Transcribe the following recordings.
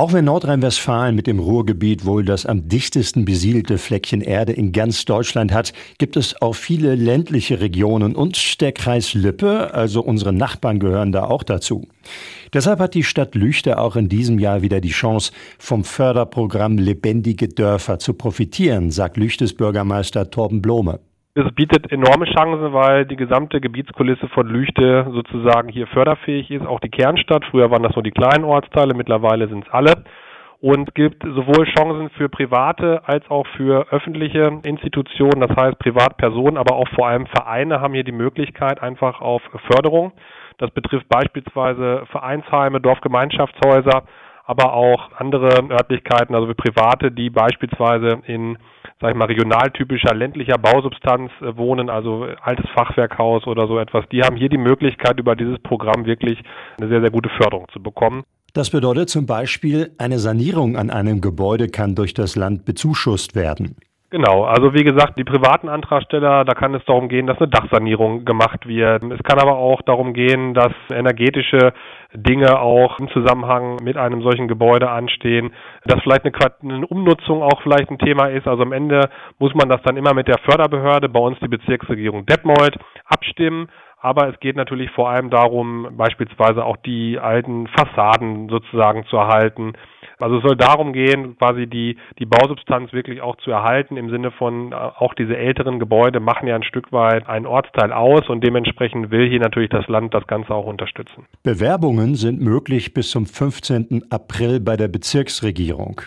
Auch wenn Nordrhein-Westfalen mit dem Ruhrgebiet wohl das am dichtesten besiedelte Fleckchen Erde in ganz Deutschland hat, gibt es auch viele ländliche Regionen und der Kreis Lippe, also unsere Nachbarn gehören da auch dazu. Deshalb hat die Stadt Lüchte auch in diesem Jahr wieder die Chance, vom Förderprogramm Lebendige Dörfer zu profitieren, sagt Lüchtes Bürgermeister Torben Blome. Es bietet enorme Chancen, weil die gesamte Gebietskulisse von Lüchte sozusagen hier förderfähig ist. Auch die Kernstadt. Früher waren das nur die kleinen Ortsteile, mittlerweile sind es alle. Und gibt sowohl Chancen für private als auch für öffentliche Institutionen, das heißt Privatpersonen, aber auch vor allem Vereine haben hier die Möglichkeit einfach auf Förderung. Das betrifft beispielsweise Vereinsheime, Dorfgemeinschaftshäuser, aber auch andere Örtlichkeiten, also Private, die beispielsweise in sag ich mal, regionaltypischer ländlicher Bausubstanz äh, wohnen, also altes Fachwerkhaus oder so etwas, die haben hier die Möglichkeit, über dieses Programm wirklich eine sehr, sehr gute Förderung zu bekommen. Das bedeutet zum Beispiel, eine Sanierung an einem Gebäude kann durch das Land bezuschusst werden. Genau, also wie gesagt, die privaten Antragsteller, da kann es darum gehen, dass eine Dachsanierung gemacht wird. Es kann aber auch darum gehen, dass energetische Dinge auch im Zusammenhang mit einem solchen Gebäude anstehen, dass vielleicht eine, eine Umnutzung auch vielleicht ein Thema ist. Also am Ende muss man das dann immer mit der Förderbehörde, bei uns die Bezirksregierung Detmold, abstimmen. Aber es geht natürlich vor allem darum, beispielsweise auch die alten Fassaden sozusagen zu erhalten. Also es soll darum gehen, quasi die, die Bausubstanz wirklich auch zu erhalten, im Sinne von äh, auch diese älteren Gebäude machen ja ein Stück weit einen Ortsteil aus und dementsprechend will hier natürlich das Land das Ganze auch unterstützen. Bewerbungen sind möglich bis zum 15. April bei der Bezirksregierung.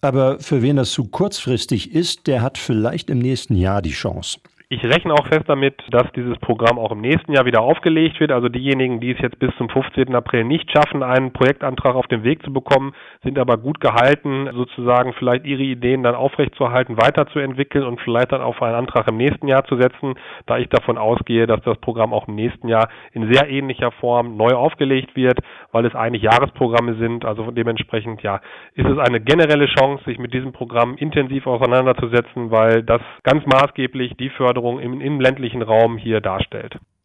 Aber für wen das zu kurzfristig ist, der hat vielleicht im nächsten Jahr die Chance. Ich rechne auch fest damit, dass dieses Programm auch im nächsten Jahr wieder aufgelegt wird. Also diejenigen, die es jetzt bis zum 15. April nicht schaffen, einen Projektantrag auf den Weg zu bekommen, sind aber gut gehalten, sozusagen vielleicht ihre Ideen dann aufrechtzuerhalten, weiterzuentwickeln und vielleicht dann auf einen Antrag im nächsten Jahr zu setzen, da ich davon ausgehe, dass das Programm auch im nächsten Jahr in sehr ähnlicher Form neu aufgelegt wird, weil es eigentlich Jahresprogramme sind. Also dementsprechend, ja, ist es eine generelle Chance, sich mit diesem Programm intensiv auseinanderzusetzen, weil das ganz maßgeblich die Förderung Förderung im, im ländlichen Raum hier darstellt.